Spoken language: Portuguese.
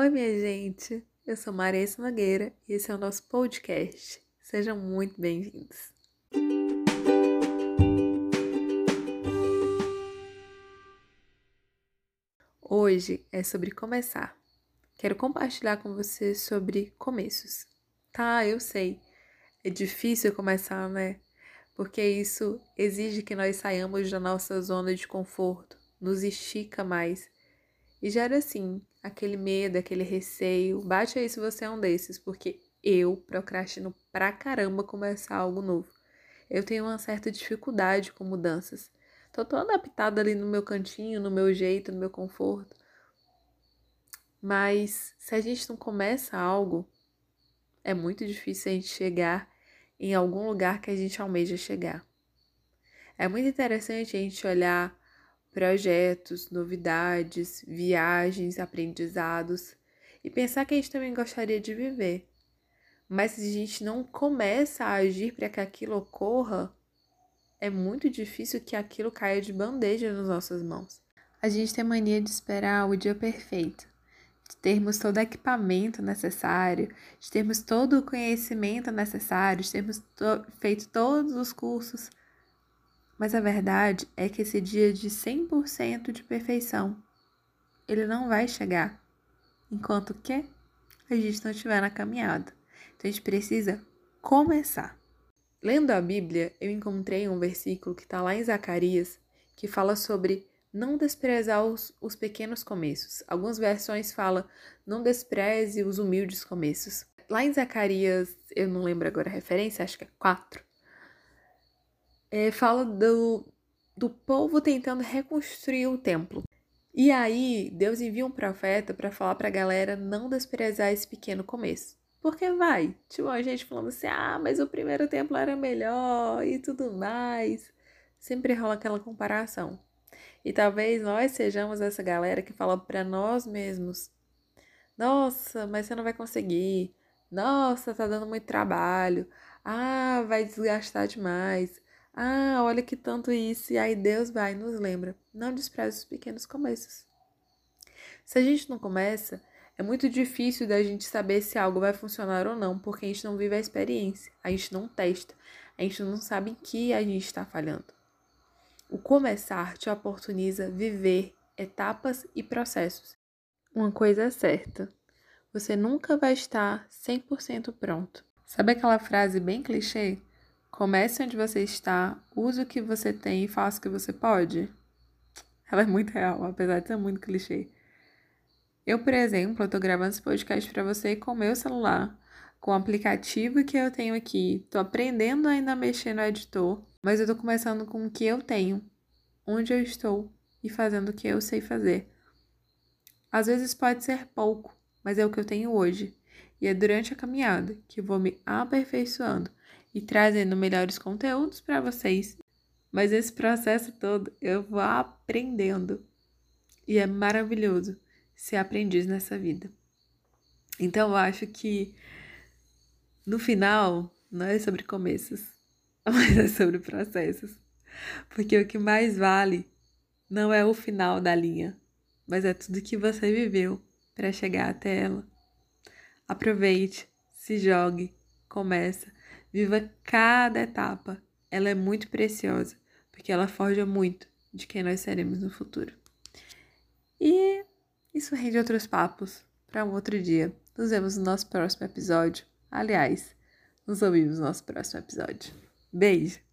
Oi, minha gente. Eu sou Marisa Magueira e esse é o nosso podcast. Sejam muito bem-vindos. Hoje é sobre começar. Quero compartilhar com você sobre começos. Tá, eu sei. É difícil começar, né? Porque isso exige que nós saiamos da nossa zona de conforto, nos estica mais e gera assim aquele medo, aquele receio. Bate aí se você é um desses, porque eu procrastino pra caramba começar algo novo. Eu tenho uma certa dificuldade com mudanças. Tô toda adaptada ali no meu cantinho, no meu jeito, no meu conforto. Mas se a gente não começa algo, é muito difícil a gente chegar em algum lugar que a gente almeja chegar. É muito interessante a gente olhar projetos, novidades, viagens, aprendizados e pensar que a gente também gostaria de viver. Mas se a gente não começa a agir para que aquilo ocorra, é muito difícil que aquilo caia de bandeja nas nossas mãos. A gente tem mania de esperar o dia perfeito, de termos todo o equipamento necessário, de termos todo o conhecimento necessário, de termos to feito todos os cursos mas a verdade é que esse dia de 100% de perfeição, ele não vai chegar enquanto que a gente não estiver na caminhada. Então a gente precisa começar. Lendo a Bíblia, eu encontrei um versículo que está lá em Zacarias que fala sobre não desprezar os, os pequenos começos. Algumas versões falam não despreze os humildes começos. Lá em Zacarias, eu não lembro agora a referência, acho que é 4 é, fala do, do povo tentando reconstruir o templo. E aí, Deus envia um profeta para falar para a galera não desprezar esse pequeno começo. Porque vai, tipo, a gente falando assim, ah, mas o primeiro templo era melhor e tudo mais. Sempre rola aquela comparação. E talvez nós sejamos essa galera que fala para nós mesmos: Nossa, mas você não vai conseguir. Nossa, tá dando muito trabalho. Ah, vai desgastar demais. Ah, olha que tanto isso. E aí Deus vai e nos lembra. Não despreze os pequenos começos. Se a gente não começa, é muito difícil da gente saber se algo vai funcionar ou não, porque a gente não vive a experiência, a gente não testa, a gente não sabe em que a gente está falhando. O começar te oportuniza viver etapas e processos. Uma coisa é certa: você nunca vai estar 100% pronto. Sabe aquela frase bem clichê? Comece onde você está, use o que você tem e faça o que você pode. Ela é muito real, apesar de ser muito clichê. Eu, por exemplo, estou gravando esse podcast para você com meu celular, com o aplicativo que eu tenho aqui. Estou aprendendo ainda a mexer no editor, mas eu estou começando com o que eu tenho, onde eu estou e fazendo o que eu sei fazer. Às vezes pode ser pouco, mas é o que eu tenho hoje. E é durante a caminhada que vou me aperfeiçoando e trazendo melhores conteúdos para vocês. Mas esse processo todo eu vou aprendendo. E é maravilhoso ser aprendiz nessa vida. Então eu acho que no final não é sobre começos, mas é sobre processos. Porque o que mais vale não é o final da linha, mas é tudo que você viveu para chegar até ela. Aproveite, se jogue, começa Viva cada etapa. Ela é muito preciosa, porque ela forja muito de quem nós seremos no futuro. E isso rende outros papos para um outro dia. Nos vemos no nosso próximo episódio. Aliás, nos ouvimos no nosso próximo episódio. Beijo!